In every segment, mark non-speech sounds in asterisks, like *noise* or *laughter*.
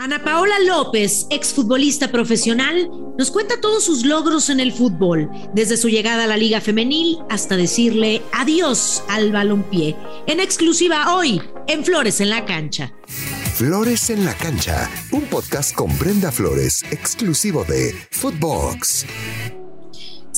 Ana Paola López, exfutbolista profesional, nos cuenta todos sus logros en el fútbol, desde su llegada a la Liga Femenil hasta decirle adiós al balompié. En exclusiva hoy, en Flores en la Cancha. Flores en la Cancha, un podcast con Brenda Flores, exclusivo de Footbox.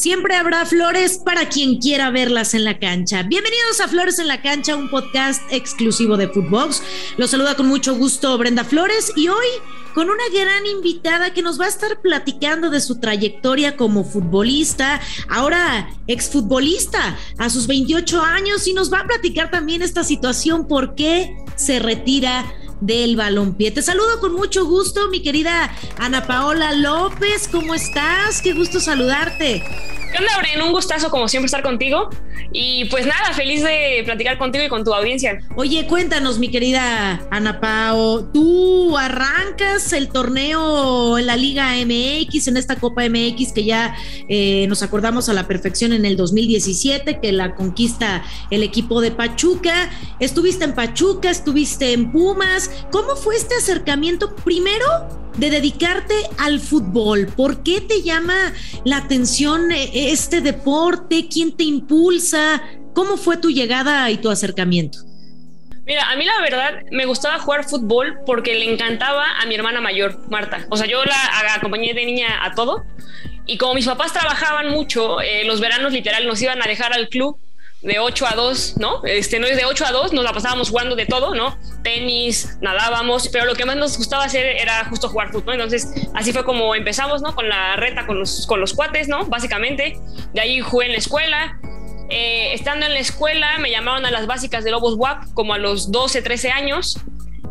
Siempre habrá flores para quien quiera verlas en la cancha. Bienvenidos a Flores en la Cancha, un podcast exclusivo de Footbox. Los saluda con mucho gusto Brenda Flores y hoy con una gran invitada que nos va a estar platicando de su trayectoria como futbolista, ahora exfutbolista a sus 28 años y nos va a platicar también esta situación, por qué se retira del balompié. Te saludo con mucho gusto, mi querida Ana Paola López. ¿Cómo estás? Qué gusto saludarte. ¿Qué onda? Un gustazo, como siempre, estar contigo. Y pues nada, feliz de platicar contigo y con tu audiencia. Oye, cuéntanos, mi querida Ana Pao, tú arrancas el torneo en la Liga MX, en esta Copa MX que ya eh, nos acordamos a la perfección en el 2017, que la conquista el equipo de Pachuca. Estuviste en Pachuca, estuviste en Pumas. ¿Cómo fue este acercamiento? Primero, de dedicarte al fútbol? ¿Por qué te llama la atención eh, este deporte? ¿Quién te impulsa? ¿Cómo fue tu llegada y tu acercamiento? Mira, a mí la verdad me gustaba jugar fútbol porque le encantaba a mi hermana mayor, Marta. O sea, yo la acompañé de niña a todo. Y como mis papás trabajaban mucho, eh, los veranos literal nos iban a dejar al club de 8 a 2, ¿no? Este, no es de 8 a 2, nos la pasábamos jugando de todo, ¿no? Tenis, nadábamos, pero lo que más nos gustaba hacer era justo jugar fútbol. Entonces, así fue como empezamos, ¿no? Con la reta, con los, con los cuates, ¿no? Básicamente. De ahí jugué en la escuela. Eh, estando en la escuela, me llamaron a las básicas de Lobos WAP como a los 12, 13 años.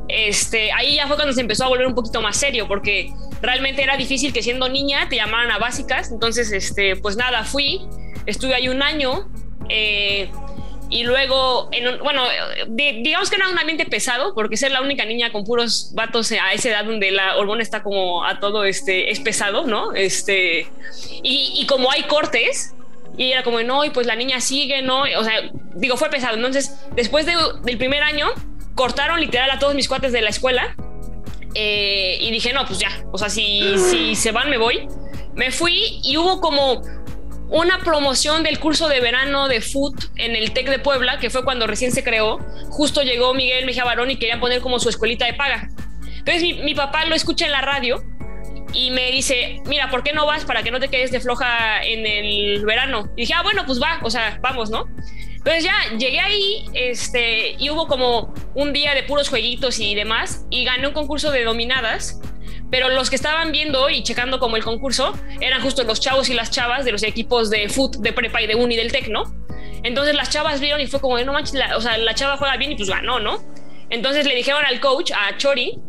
Este, ahí ya fue cuando se empezó a volver un poquito más serio, porque realmente era difícil que siendo niña te llamaran a básicas. Entonces, este, pues nada, fui, estuve ahí un año eh, y luego, en bueno, digamos que era un ambiente pesado, porque ser la única niña con puros vatos a esa edad donde la hormona está como a todo, este, es pesado, ¿no? Este, y, como hay cortes, y era como, no, y pues la niña sigue, ¿no? O sea, digo, fue pesado. Entonces, después del primer año, cortaron literal a todos mis cuates de la escuela. Eh, y dije, no, pues ya, o sea, si, si se van, me voy. Me fui y hubo como una promoción del curso de verano de foot en el TEC de Puebla, que fue cuando recién se creó. Justo llegó Miguel Mejía Barón y quería poner como su escuelita de paga. Entonces mi, papá lo escucha en la radio y me dice, mira, ¿por qué no vas para que no te quedes de floja en el verano? Y dije, ah, bueno, pues va, o sea, vamos, ¿no? Entonces ya llegué ahí este, y hubo como un día de puros jueguitos y demás y gané un concurso de dominadas pero los que estaban viendo y checando como el concurso eran justo los chavos y las chavas de los equipos de foot, de prepa y de uni del tec, ¿no? Entonces las chavas vieron y fue como, no manches, la, o sea, la chava juega bien y pues ganó, ¿no? Entonces le dijeron al coach, a Chori,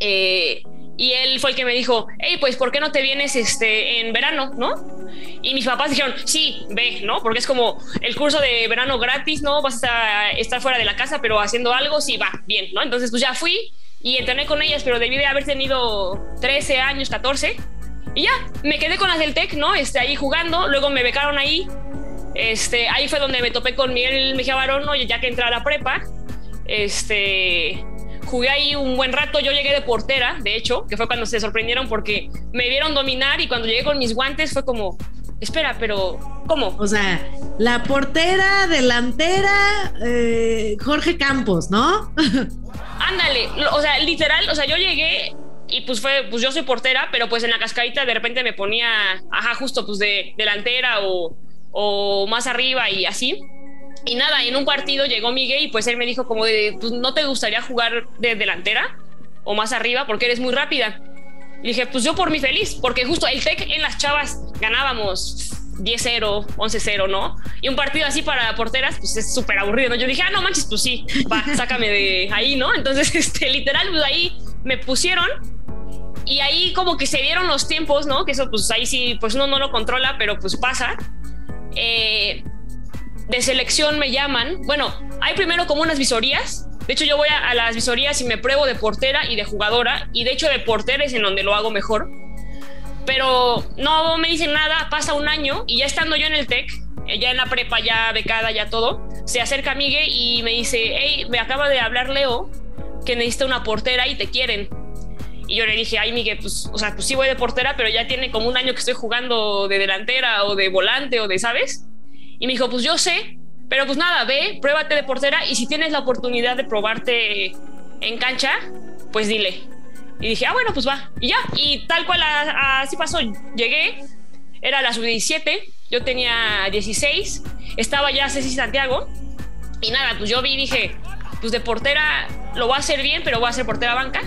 eh, y él fue el que me dijo, hey, pues, ¿por qué no te vienes este, en verano, no? Y mis papás dijeron, sí, ve, ¿no? Porque es como el curso de verano gratis, ¿no? Vas a estar fuera de la casa, pero haciendo algo, sí, va, bien, ¿no? Entonces, pues ya fui y entrené con ellas, pero debí de haber tenido 13 años, 14. Y ya, me quedé con las del TEC, ¿no? Este, ahí jugando, luego me becaron ahí. Este, ahí fue donde me topé con Miguel Mejía Barón, ¿no? Ya que entré a la prepa. Este, jugué ahí un buen rato. Yo llegué de portera, de hecho, que fue cuando se sorprendieron porque me vieron dominar y cuando llegué con mis guantes fue como, espera, pero ¿cómo? O sea, la portera, delantera, eh, Jorge Campos, ¿no? *laughs* Ándale, o sea, literal, o sea, yo llegué y pues fue, pues yo soy portera, pero pues en la cascadita de repente me ponía, ajá, justo pues de delantera o, o más arriba y así. Y nada, en un partido llegó Miguel y pues él me dijo como de, pues no te gustaría jugar de delantera o más arriba porque eres muy rápida. Y dije, pues yo por mi feliz, porque justo el TEC en las chavas ganábamos 10-0, 11-0, ¿no? Y un partido así para porteras, pues es súper aburrido, ¿no? Yo dije, ah, no manches, pues sí, va, *laughs* sácame de ahí, ¿no? Entonces, *laughs* este, literal, pues ahí me pusieron y ahí como que se dieron los tiempos, ¿no? Que eso, pues ahí sí, pues uno no lo controla, pero pues pasa. Eh, de selección me llaman. Bueno, hay primero como unas visorías. De hecho, yo voy a, a las visorías y me pruebo de portera y de jugadora. Y de hecho, de portera es en donde lo hago mejor pero no me dicen nada, pasa un año y ya estando yo en el TEC, eh, ya en la prepa, ya becada, ya todo, se acerca Miguel y me dice, hey, me acaba de hablar Leo que necesita una portera y te quieren. Y yo le dije, ay, Miguel, pues, o sea, pues sí voy de portera, pero ya tiene como un año que estoy jugando de delantera o de volante o de, ¿sabes? Y me dijo, pues yo sé, pero pues nada, ve, pruébate de portera y si tienes la oportunidad de probarte en cancha, pues dile. Y dije, ah, bueno, pues va. Y ya, y tal cual así pasó. Llegué, era la sub-17, yo tenía 16, estaba ya Ceci Santiago. Y nada, pues yo vi y dije, pues de portera lo voy a hacer bien, pero voy a ser portera banca.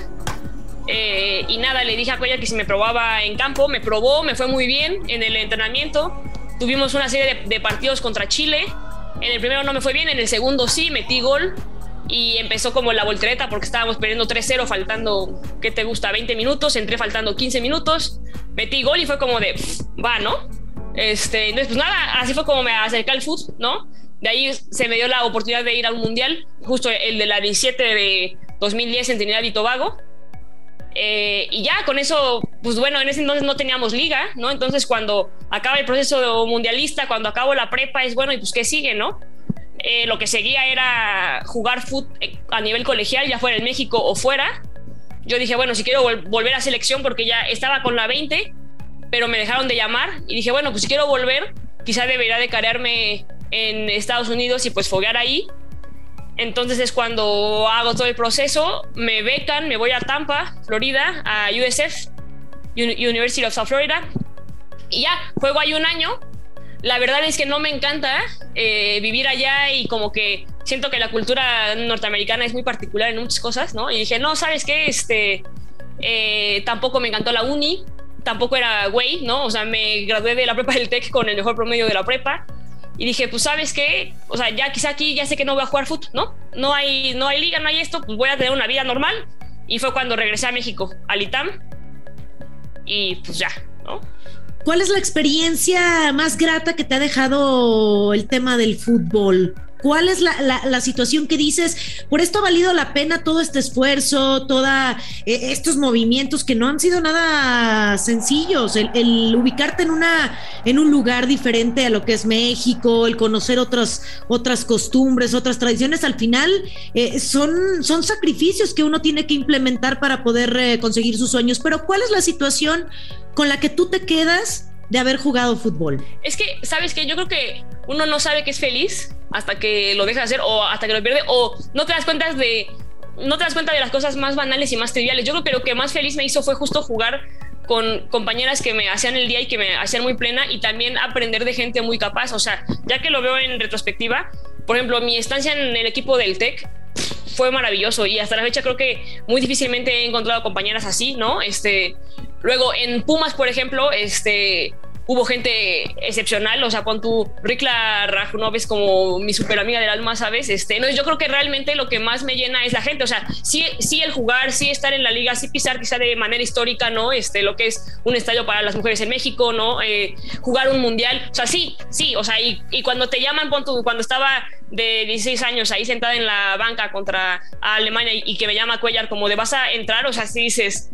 Eh, y nada, le dije a Cuellar que si me probaba en campo, me probó, me fue muy bien en el entrenamiento. Tuvimos una serie de partidos contra Chile. En el primero no me fue bien, en el segundo sí, metí gol y empezó como la voltereta porque estábamos perdiendo 3-0 faltando, ¿qué te gusta? 20 minutos, entré faltando 15 minutos, metí gol y fue como de, va, ¿no? Este, entonces, pues nada, así fue como me acerqué al fútbol, ¿no? De ahí se me dio la oportunidad de ir a un mundial, justo el de la 17 de 2010 en Trinidad y Tobago. Eh, y ya con eso, pues bueno, en ese entonces no teníamos liga, ¿no? Entonces cuando acaba el proceso mundialista, cuando acabo la prepa, es bueno, y pues qué sigue, ¿no? Eh, lo que seguía era jugar fútbol a nivel colegial, ya fuera en México o fuera. Yo dije, bueno, si quiero volver a selección porque ya estaba con la 20, pero me dejaron de llamar y dije, bueno, pues si quiero volver, quizá debería de carearme en Estados Unidos y pues foguear ahí. Entonces es cuando hago todo el proceso, me becan, me voy a Tampa, Florida, a USF, University of South Florida, y ya, juego ahí un año la verdad es que no me encanta eh, vivir allá y como que siento que la cultura norteamericana es muy particular en muchas cosas, ¿no? Y dije, no, ¿sabes qué? Este, eh, tampoco me encantó la uni, tampoco era güey, ¿no? O sea, me gradué de la prepa del TEC con el mejor promedio de la prepa. Y dije, pues, ¿sabes qué? O sea, ya quizá aquí ya sé que no voy a jugar fútbol, ¿no? No hay, no hay liga, no hay esto, pues voy a tener una vida normal. Y fue cuando regresé a México, al ITAM. Y pues ya, ¿no? ¿Cuál es la experiencia más grata que te ha dejado el tema del fútbol? ¿Cuál es la, situación que dices? Por esto ha valido la pena todo este esfuerzo, todos eh, estos movimientos que no han sido nada sencillos. El, ubicarte en una en un lugar diferente a lo que es México, el conocer otras otras costumbres, otras tradiciones, al final eh, son son sacrificios que uno tiene que implementar para poder eh, conseguir sus sueños. Pero ¿cuál es la situación con la que tú te quedas de haber jugado fútbol? Es que, ¿sabes qué? Yo creo que uno no sabe que es feliz hasta que lo deja de hacer o hasta que lo pierde o no te das cuenta de no te das cuenta de las cosas más banales y más triviales. Yo creo que lo que más feliz me hizo fue justo jugar con compañeras que me hacían el día y que me hacían muy plena y también aprender de gente muy capaz. O sea, ya que lo veo en retrospectiva, por ejemplo, mi estancia en el equipo del TEC fue maravilloso y hasta la fecha creo que muy difícilmente he encontrado compañeras así, ¿no? Este, Luego en Pumas, por ejemplo, este, hubo gente excepcional, o sea, con tu Rikla Rajunov es como mi super amiga del alma, ¿sabes? Este, no, yo creo que realmente lo que más me llena es la gente, o sea, sí, sí el jugar, sí estar en la liga, sí pisar quizá de manera histórica, ¿no? Este, lo que es un estadio para las mujeres en México, ¿no? Eh, jugar un mundial, o sea, sí, sí, o sea, y, cuando te llaman, cuando estaba de 16 años ahí sentada en la banca contra Alemania y, y que me llama Cuellar como de vas a entrar, o sea, si dices,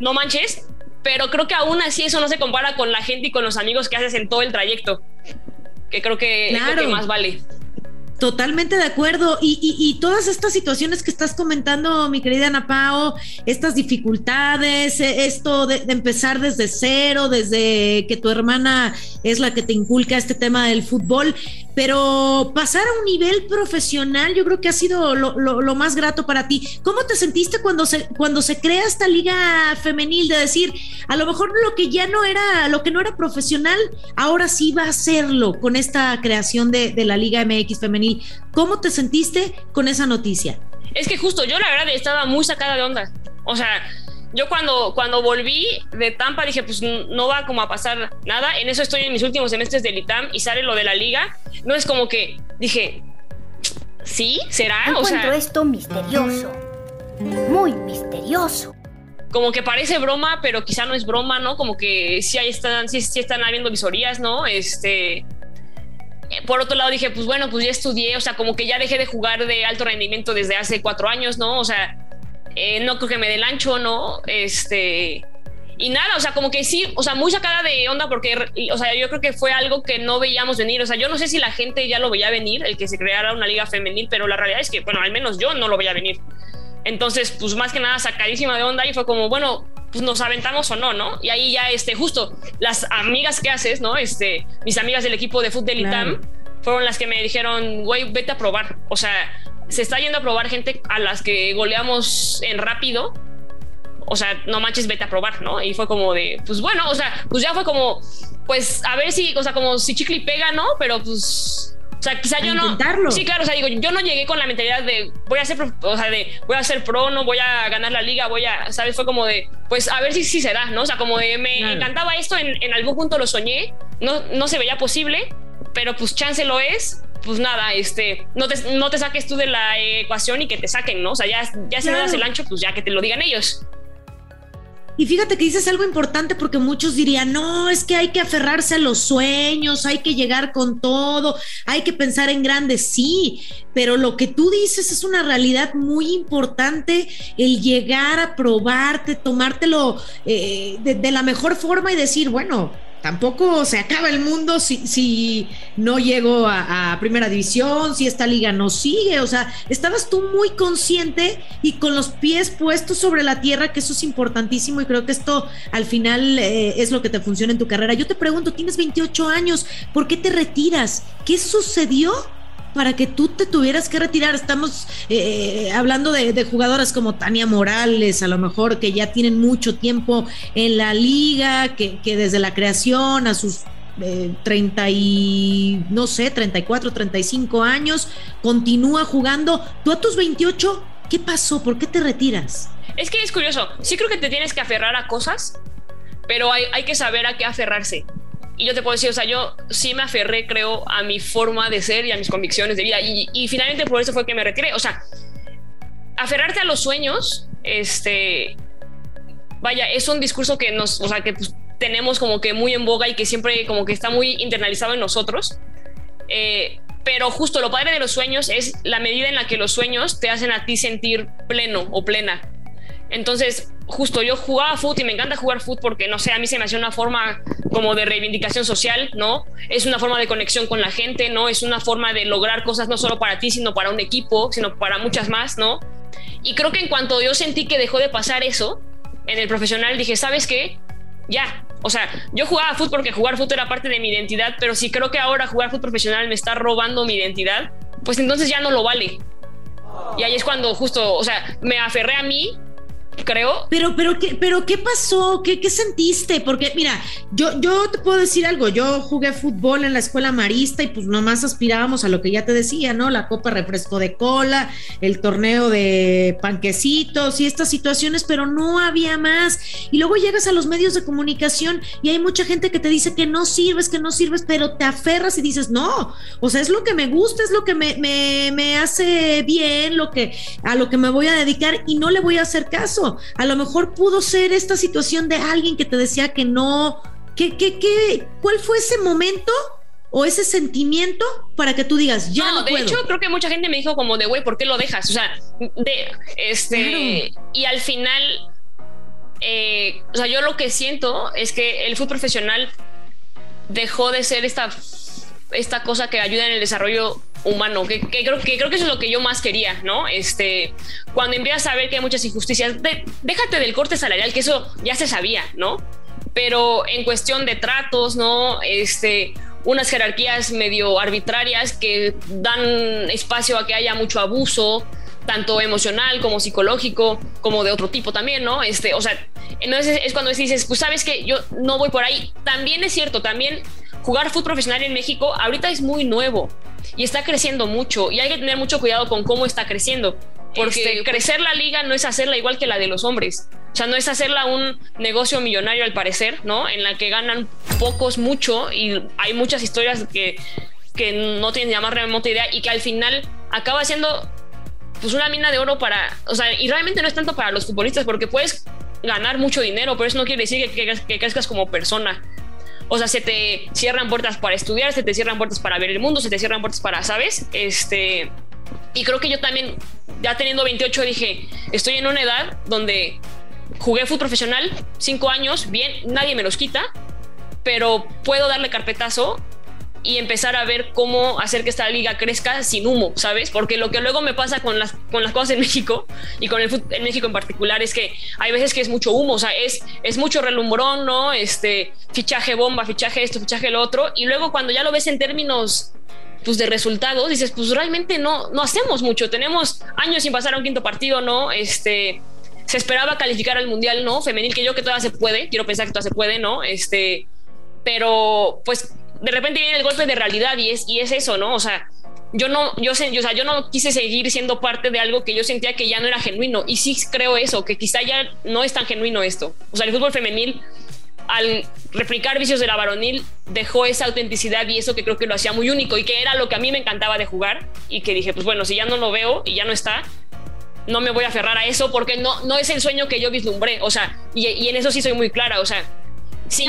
no manches, pero creo que aún así eso no se compara con la gente y con los amigos que haces en todo el trayecto, que creo que es lo que más vale. Totalmente de acuerdo. Y, todas estas situaciones que estás comentando, mi querida Ana Pao, estas dificultades, eh, esto de, empezar desde cero, desde que tu hermana es la que te inculca este tema del fútbol, pero pasar a un nivel profesional yo creo que ha sido lo, más grato para ti. ¿Cómo te sentiste cuando se, cuando se crea esta liga femenil de decir, a lo mejor lo que ya no era, lo que no era profesional, ahora sí va a serlo con esta creación de, de la Liga MX femenil? ¿Cómo te sentiste con esa noticia? Es que justo yo la verdad estaba muy sacada de onda. O sea, yo cuando, cuando volví de Tampa dije, pues no va como a pasar nada. En eso estoy en mis últimos semestres del ITAM y sale lo de la liga. No es como que dije, ¿sí? ¿Será? o encuentro esto misterioso. Muy misterioso. Como que parece broma, pero quizá no es broma, ¿no? Como que sí, ahí están, sí, sí están habiendo visorías, ¿no? Este por otro lado dije, pues bueno, pues ya estudié, o sea, como que ya dejé de jugar de alto rendimiento desde hace cuatro años, ¿no? O sea, eh, no creo que me dé el ancho, ¿no? Este, y nada, o sea, como que sí, o sea, muy sacada de onda porque, o sea, yo creo que fue algo que no veíamos venir, o sea, yo no sé si la gente ya lo veía venir, el que se creara una liga femenil, pero la realidad es que, bueno, al menos yo no lo veía venir. Entonces, pues más que nada sacadísima de onda y fue como, bueno, pues nos aventamos o no, ¿no? Y ahí ya, este, justo las amigas que haces, ¿no? Este, mis amigas del equipo de fútbol ITAM fueron las que me dijeron, güey, vete a probar. O sea, se está yendo a probar gente a las que goleamos en rápido. O sea, no manches, vete a probar, ¿no? Y fue como de, pues bueno, o sea, pues ya fue como, pues a ver si, o sea, como si chicle pega, ¿no? Pero pues o sea, quizá yo no. Sí, claro, o sea, digo, yo no llegué con la mentalidad de voy a ser, o sea, de voy a ser pro, no voy a ganar la liga, voy a, ¿sabes? Fue como de, pues a ver si sí será, ¿no? O sea, como de me encantaba esto, en, en, algún punto lo soñé, no, no se veía posible, pero pues chance lo es. Pues nada, este, no te, no te saques tú de la ecuación y que te saquen, ¿no? O sea, ya, ya si no das el ancho, pues ya que te lo digan ellos. Y fíjate que dices algo importante porque muchos dirían, no, es que hay que aferrarse a los sueños, hay que llegar con todo, hay que pensar en grande, sí, pero lo que tú dices es una realidad muy importante, el llegar a probarte, tomártelo eh, de la mejor forma y decir, bueno, tampoco se acaba el mundo si, si no llego a, primera división, si esta liga no sigue. O sea, estabas tú muy consciente y con los pies puestos sobre la tierra, que eso es importantísimo y creo que esto al final eh, es lo que te funciona en tu carrera. Yo te pregunto, tienes 28 años, ¿por qué te retiras? ¿Qué sucedió? Para que tú te tuvieras que retirar. Estamos eh, hablando de, jugadoras como Tania Morales, a lo mejor que ya tienen mucho tiempo en la liga, que, desde la creación a sus 30 eh, y no sé, 34, 35 años, continúa jugando. Tú a tus 28, ¿qué pasó? ¿Por qué te retiras? Es que es curioso, sí creo que te tienes que aferrar a cosas, pero hay, hay que saber a qué aferrarse. Y yo te puedo decir, o sea, yo sí me aferré, creo, a mi forma de ser y a mis convicciones de vida. Y, finalmente por eso fue que me retiré. O sea, aferrarte a los sueños, este, vaya, es un discurso que nos, o sea, que pues, tenemos como que muy en boga y que siempre como que está muy internalizado en nosotros. Eh, pero justo lo padre de los sueños es la medida en la que los sueños te hacen a ti sentir pleno o plena. Entonces, justo yo jugaba fútbol y me encanta jugar fútbol porque, no sé, a mí se me hace una forma como de reivindicación social, ¿no? Es una forma de conexión con la gente, ¿no? Es una forma de lograr cosas no solo para ti, sino para un equipo, sino para muchas más, ¿no? Y creo que en cuanto yo sentí que dejó de pasar eso en el profesional, dije, ¿sabes qué? Ya. O sea, yo jugaba fútbol porque jugar fútbol era parte de mi identidad, pero si creo que ahora jugar fútbol profesional me está robando mi identidad, pues entonces ya no lo vale. Y ahí es cuando justo, o sea, me aferré a mí creo. Pero, pero, ¿qué, pero ¿qué pasó? ¿Qué, ¿Qué, sentiste? Porque, mira, yo, yo te puedo decir algo. Yo jugué fútbol en la escuela marista y pues nomás aspirábamos a lo que ya te decía, ¿no? La copa refresco de cola, el torneo de panquecitos y estas situaciones, pero no había más. Y luego llegas a los medios de comunicación y hay mucha gente que te dice que no sirves, que no sirves, pero te aferras y dices, no, o sea, es lo que me gusta, es lo que me, me, me hace bien, lo que, a lo que me voy a dedicar y no le voy a hacer caso. A lo mejor pudo ser esta situación de alguien que te decía que no. ¿Qué, qué, qué, ¿Cuál fue ese momento o ese sentimiento para que tú digas, ya no, de hecho, creo que mucha gente me dijo como de, güey, ¿por qué lo dejas? O sea, de, este, y al final, eh, o sea, yo lo que siento es que el fútbol profesional dejó de ser esta, esta cosa que ayuda en el desarrollo humano, que, creo, que creo que eso es lo que yo más quería, ¿no? Este, cuando empiezas a ver que hay muchas injusticias, déjate del corte salarial, que eso ya se sabía, ¿no? Pero en cuestión de tratos, ¿no? Este, unas jerarquías medio arbitrarias que dan espacio a que haya mucho abuso, tanto emocional como psicológico, como de otro tipo también, ¿no? Este, o sea, entonces es cuando dices, pues sabes que yo no voy por ahí. También es cierto, también jugar fútbol profesional en México ahorita es muy nuevo y está creciendo mucho y hay que tener mucho cuidado con cómo está creciendo. Porque este, crecer la liga no es hacerla igual que la de los hombres. O sea, no es hacerla un negocio millonario al parecer, ¿no? En la que ganan pocos mucho y hay muchas historias que, que no tienen ya más remota idea y que al final acaba siendo pues una mina de oro para, o sea, y realmente no es tanto para los futbolistas porque puedes ganar mucho dinero, pero eso no quiere decir que, que, que crezcas como persona. O sea, se te cierran puertas para estudiar, se te cierran puertas para ver el mundo, se te cierran puertas para, ¿sabes? Este, y creo que yo también, ya teniendo 28, dije, estoy en una edad donde jugué fútbol profesional, cinco años, bien, nadie me los quita, pero puedo darle carpetazo y empezar a ver cómo hacer que esta liga crezca sin humo, ¿sabes? Porque lo que luego me pasa con las, con las cosas en México y con el fútbol en México en particular es que hay veces que es mucho humo, o sea, es, es mucho relumbrón, ¿no? Este, fichaje bomba, fichaje esto, fichaje lo otro, y luego cuando ya lo ves en términos pues de resultados, dices, pues realmente no, no hacemos mucho, tenemos años sin pasar a un quinto partido, ¿no? Este, se esperaba calificar al mundial, ¿no? Femenil, que yo que todavía se puede, quiero pensar que todavía se puede, ¿no? Este, pero pues de repente viene el golpe de realidad y es, y es eso, ¿no? O sea, yo no, yo, sé, o sea, yo no quise seguir siendo parte de algo que yo sentía que ya no era genuino. Y sí creo eso, que quizá ya no es tan genuino esto. O sea, el fútbol femenil, al replicar vicios de la varonil, dejó esa autenticidad y eso que creo que lo hacía muy único y que era lo que a mí me encantaba de jugar. Y que dije, pues bueno, si ya no lo veo y ya no está, no me voy a aferrar a eso porque no, no es el sueño que yo vislumbré. O sea, y, en eso sí soy muy clara. O sea, sí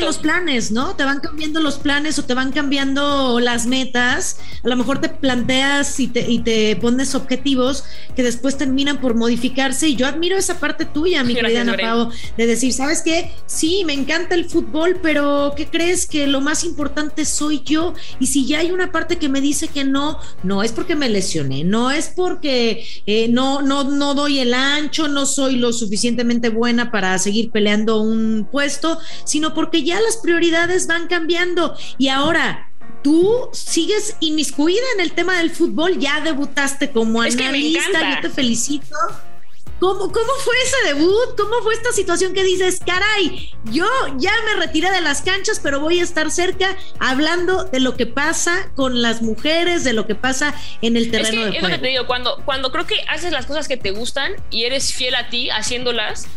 los planes, ¿no? Te van cambiando los planes o te van cambiando las metas. A lo mejor te planteas y te, y te pones objetivos que después terminan por modificarse. Y yo admiro esa parte tuya, mi querida Ana Pao, de decir, ¿sabes qué? Sí, me encanta el fútbol, pero ¿qué crees? Que lo más importante soy yo. Y si ya hay una parte que me dice que no, no es porque me lesioné, no es porque eh, no, no, no doy el ancho, no soy lo suficientemente buena para seguir peleando un puesto, sino porque ya las prioridades van cambiando y ahora tú sigues inmiscuida en el tema del fútbol, ya debutaste como analista, yo te felicito. ¿Cómo, ¿Cómo fue ese debut? ¿Cómo fue esta situación que dices, caray, yo ya me retiré de las canchas, pero voy a estar cerca hablando de lo que pasa con las mujeres, de lo que pasa en el terreno de juego? Es lo que te digo, cuando, cuando creo que haces las cosas que te gustan y eres fiel a ti haciéndolas,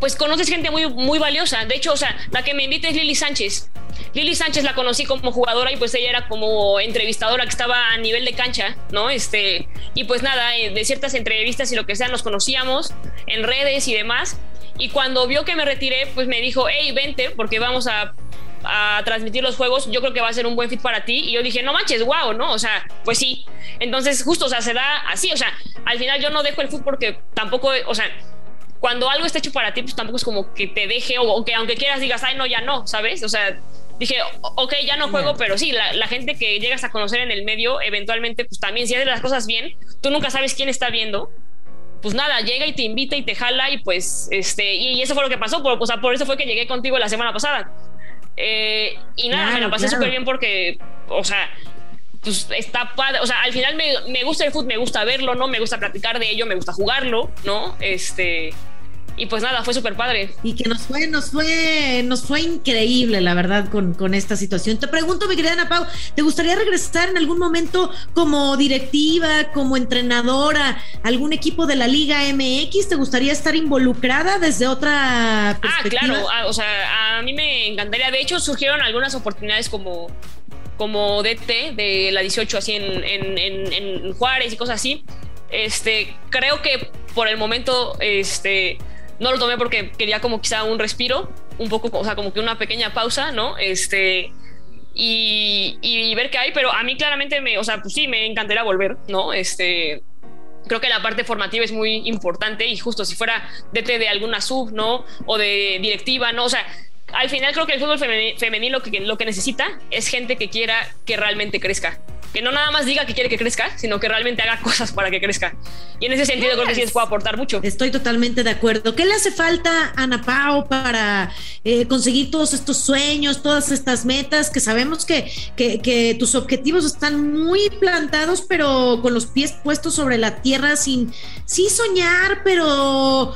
pues conoces gente muy, muy valiosa. De hecho, o sea, la que me invita es Lili Sánchez. Lili Sánchez la conocí como jugadora y pues ella era como entrevistadora que estaba a nivel de cancha, ¿no? Este, y pues nada, eh, de ciertas entrevistas y lo que sea, nos conocíamos en redes y demás. Y cuando vio que me retiré, pues me dijo, hey, vente, porque vamos a, transmitir los juegos, yo creo que va a ser un buen fit para ti. Y yo dije, no manches, wow, ¿no? O sea, pues sí. Entonces, justo, o sea, se da así, o sea, al final yo no dejo el fútbol porque tampoco, o sea, cuando algo está hecho para ti, pues tampoco es como que te deje o, que aunque quieras digas, ay, no, ya no, ¿sabes? O sea, dije, ok, ya no juego, pero sí, la, gente que llegas a conocer en el medio, eventualmente, pues también, si haces las cosas bien, tú nunca sabes quién está viendo. Pues nada, llega y te invita y te jala y pues, este, y, eso fue lo que pasó, por, o sea, por eso fue que llegué contigo la semana pasada. Eh, y nada, me la pasé súper bien porque, o sea, pues está padre, o sea, al final me, me gusta el fútbol, me gusta verlo, ¿no? Me gusta platicar de ello, me gusta jugarlo, ¿no? Este, y pues nada, fue súper padre. Y que nos fue, nos fue, nos fue increíble, la verdad, con, con, esta situación. Te pregunto, mi querida Ana Pau, ¿te gustaría regresar en algún momento como directiva, como entrenadora, algún equipo de la Liga MX? ¿Te gustaría estar involucrada desde otra perspectiva? Ah, claro, ah, o sea, a mí me encantaría. De hecho, surgieron algunas oportunidades como como DT de la 18 así en, en, en, en Juárez y cosas así. Este, creo que por el momento, este, no lo tomé porque quería como quizá un respiro, un poco, o sea, como que una pequeña pausa, ¿no? Este, y, ver qué hay, pero a mí claramente me, o sea, pues sí, me encantaría volver, ¿no? Este, creo que la parte formativa es muy importante y justo si fuera DT de alguna sub, ¿no? O de directiva, ¿no? O sea, al final creo que el fútbol femenino lo que, lo que necesita es gente que quiera que realmente crezca, que no nada más diga que quiere que crezca, sino que realmente haga cosas para que crezca. Y en ese sentido creo que sí les puede aportar mucho. Estoy totalmente de acuerdo. ¿Qué le hace falta a Ana Pao para eh, conseguir todos estos sueños, todas estas metas? Que sabemos que, que, tus objetivos están muy plantados, pero con los pies puestos sobre la tierra, sin sí soñar, pero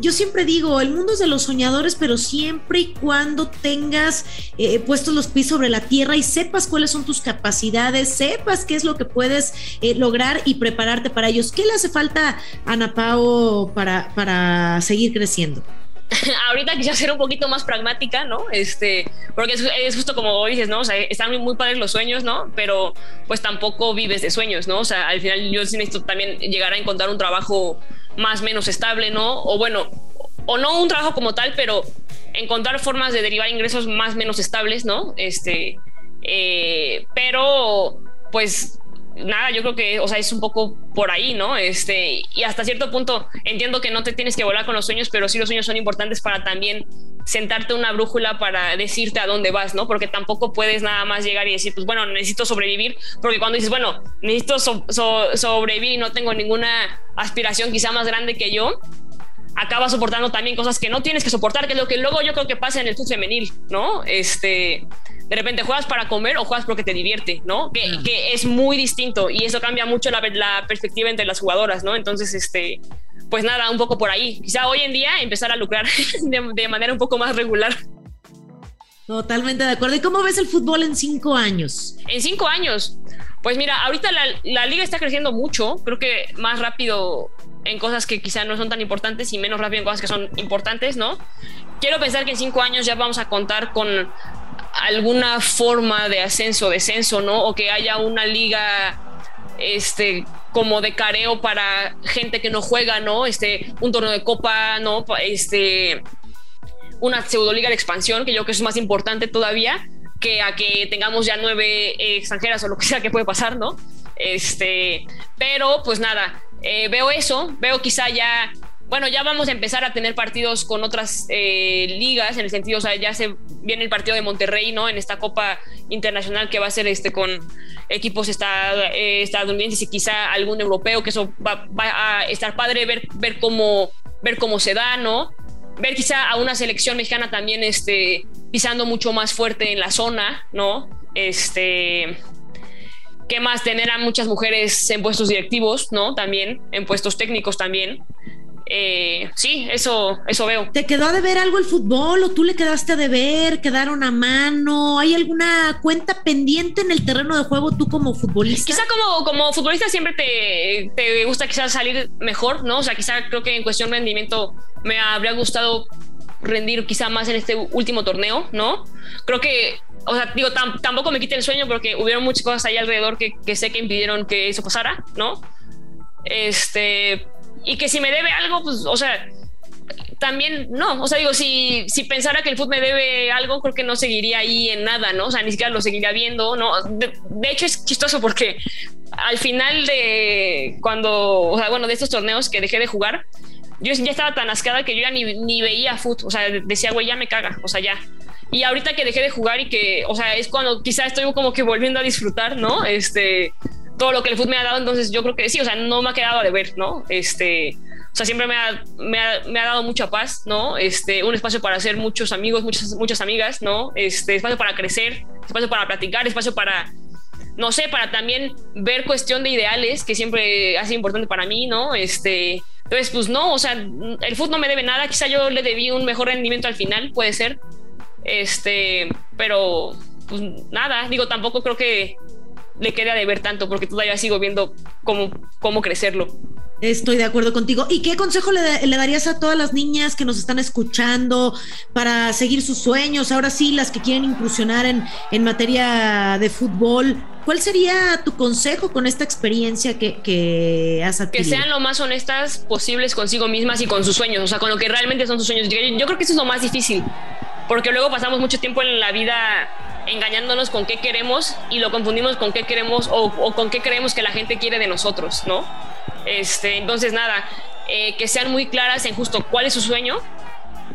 yo siempre digo, el mundo es de los soñadores, pero siempre y cuando tengas eh, puestos los pies sobre la tierra y sepas cuáles son tus capacidades, sepas qué es lo que puedes eh, lograr y prepararte para ellos. ¿Qué le hace falta a Ana Pao para, para seguir creciendo? *laughs* ahorita quisiera ser un poquito más pragmática, ¿no? Este, porque es, justo como dices, ¿no? O sea, están muy, padres los sueños, ¿no? Pero pues tampoco vives de sueños, ¿no? O sea, al final yo sí necesito también llegar a encontrar un trabajo más menos estable, ¿no? O bueno, o no un trabajo como tal, pero encontrar formas de derivar ingresos más menos estables, ¿no? Este, eh, pero pues nada, yo creo que, o sea, es un poco por ahí, ¿no? Este, y hasta cierto punto entiendo que no te tienes que volar con los sueños, pero sí los sueños son importantes para también sentarte una brújula para decirte a dónde vas, ¿no? Porque tampoco puedes nada más llegar y decir, pues bueno, necesito sobrevivir, porque cuando dices, bueno, necesito sobrevivir y no tengo ninguna aspiración quizá más grande que yo, acabas soportando también cosas que no tienes que soportar, que es lo que luego yo creo que pasa en el fútbol femenil, ¿no? Este, de repente juegas para comer o juegas porque te divierte, ¿no? Que, que es muy distinto y eso cambia mucho la, la, perspectiva entre las jugadoras, ¿no? Entonces, este, pues nada, un poco por ahí. Quizá hoy en día empezar a lucrar *laughs* de, de manera un poco más regular. Totalmente de acuerdo. ¿Y cómo ves el fútbol en cinco años? En cinco años. Pues mira, ahorita la, la, liga está creciendo mucho, creo que más rápido en cosas que quizá no son tan importantes y menos rápido en cosas que son importantes, ¿no? Quiero pensar que en cinco años ya vamos a contar con alguna forma de ascenso, descenso, ¿no? O que haya una liga este como de careo para gente que no juega, ¿no? Este, un torneo de copa, ¿no? Este, una pseudoliga de expansión, que yo creo que es más importante todavía que a que tengamos ya nueve eh, extranjeras o lo que sea que puede pasar, ¿no? Este, pero pues nada, eh, veo eso, veo quizá ya bueno, ya vamos a empezar a tener partidos con otras eh, ligas, en el sentido, o sea, ya se viene el partido de Monterrey, ¿no? En esta Copa Internacional que va a ser este con equipos eh, estadounidenses y quizá algún europeo, que eso va, a estar padre ver, ver, cómo, ver cómo se da, ¿no? Ver quizá a una selección mexicana también este, pisando mucho más fuerte en la zona, ¿no? Este. ¿Qué más? Tener a muchas mujeres en puestos directivos, ¿no? También, en puestos técnicos también. Eh, sí, eso, eso veo. ¿Te quedó a deber algo el fútbol o tú le quedaste a deber? ¿Quedaron a mano? ¿Hay alguna cuenta pendiente en el terreno de juego tú como futbolista? Quizá como, como futbolista siempre te, te gusta quizás salir mejor, ¿no? O sea, quizá creo que en cuestión de rendimiento me habría gustado rendir quizá más en este último torneo, ¿no? Creo que, o sea, digo, tampoco me quite el sueño porque hubieron muchas cosas ahí alrededor que, que sé que impidieron que eso pasara, ¿no? Este, y que si me debe algo, pues, o sea, también no, o sea, digo, si, si pensara que el fútbol me debe algo, creo que no seguiría ahí en nada, ¿no? O sea, ni siquiera lo seguiría viendo, ¿no? De, hecho, es chistoso porque al final de cuando, o sea, bueno, de estos torneos que dejé de jugar, yo ya estaba tan ascada que yo ya ni, ni veía fútbol, o sea, decía, güey, ya me caga, o sea, ya. Y ahorita que dejé de jugar y que, o sea, es cuando quizá estoy como que volviendo a disfrutar, ¿no? Este, todo lo que el fútbol me ha dado, entonces yo creo que sí, o sea, no me ha quedado de ver, ¿no? Este, o sea, siempre me ha, me ha, me ha, dado mucha paz, ¿no? Este, un espacio para hacer muchos amigos, muchas, muchas amigas, ¿no? Este, espacio para crecer, espacio para platicar, espacio para, no sé, para también ver cuestión de ideales, que siempre ha sido importante para mí, ¿no? Este, entonces, pues no, o sea, el fútbol no me debe nada, quizá yo le debí un mejor rendimiento al final, puede ser, este, pero, pues nada, digo, tampoco creo que le queda de ver tanto porque todavía sigo viendo cómo, cómo crecerlo. Estoy de acuerdo contigo. ¿Y qué consejo le, darías a todas las niñas que nos están escuchando para seguir sus sueños? Ahora sí, las que quieren incursionar en, en materia de fútbol. ¿Cuál sería tu consejo con esta experiencia que, que has adquirido? Que sean lo más honestas posibles consigo mismas y con sus sueños, o sea, con lo que realmente son sus sueños. Yo, yo creo que eso es lo más difícil, porque luego pasamos mucho tiempo en la vida engañándonos con qué queremos y lo confundimos con qué queremos o, con qué creemos que la gente quiere de nosotros, ¿no? Este, entonces, nada, eh, que sean muy claras en justo cuál es su sueño,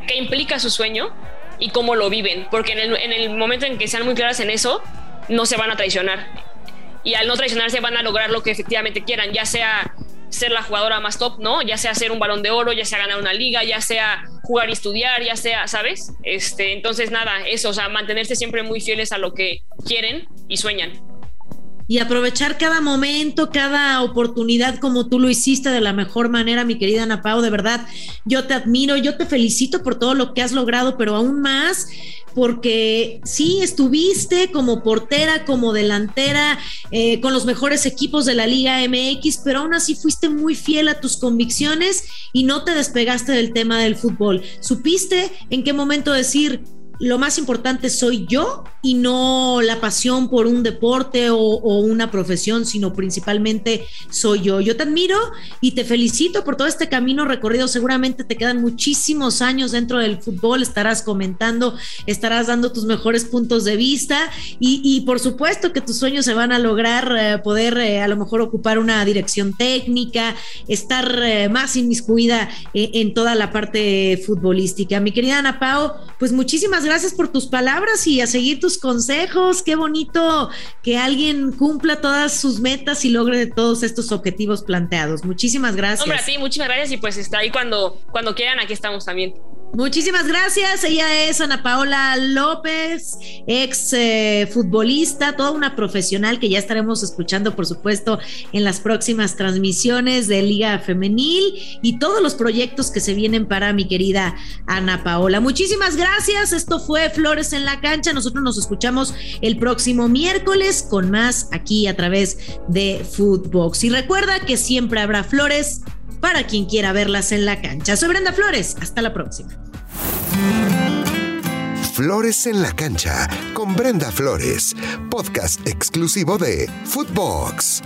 qué implica su sueño y cómo lo viven, porque en el, en el momento en que sean muy claras en eso, no se van a traicionar. Y al no traicionarse van a lograr lo que efectivamente quieran, ya sea ser la jugadora más top, ¿no? Ya sea ser un balón de oro, ya sea ganar una liga, ya sea jugar y estudiar, ya sea, ¿sabes? Este, entonces nada, eso, o sea, mantenerse siempre muy fieles a lo que quieren y sueñan. Y aprovechar cada momento, cada oportunidad como tú lo hiciste de la mejor manera, mi querida Ana Pau, de verdad, yo te admiro, yo te felicito por todo lo que has logrado, pero aún más porque sí estuviste como portera, como delantera, eh, con los mejores equipos de la Liga MX, pero aún así fuiste muy fiel a tus convicciones y no te despegaste del tema del fútbol. ¿Supiste en qué momento decir, lo más importante soy yo y no la pasión por un deporte o, una profesión, sino principalmente soy yo. Yo te admiro y te felicito por todo este camino recorrido. Seguramente te quedan muchísimos años dentro del fútbol, estarás comentando, estarás dando tus mejores puntos de vista y, por supuesto que tus sueños se van a lograr eh, poder eh, a lo mejor ocupar una dirección técnica, estar eh, más inmiscuida en, en toda la parte futbolística. Mi querida Ana Pao, pues muchísimas gracias por tus palabras y a seguir tus consejos. Qué bonito que alguien cumpla todas sus metas y logre todos estos objetivos planteados. Muchísimas gracias. Hombre, a ti, muchísimas gracias y pues está ahí cuando, cuando quieran, aquí estamos también. Muchísimas gracias. Ella es Ana Paola López, ex eh, futbolista, toda una profesional que ya estaremos escuchando, por supuesto, en las próximas transmisiones de Liga Femenil y todos los proyectos que se vienen para mi querida Ana Paola. Muchísimas gracias. Esto fue Flores en la cancha. Nosotros nos escuchamos el próximo miércoles con más aquí a través de Footbox. Y recuerda que siempre habrá flores para quien quiera verlas en la cancha. Soy Brenda Flores. Hasta la próxima. Flores en la cancha con Brenda Flores, podcast exclusivo de Footbox.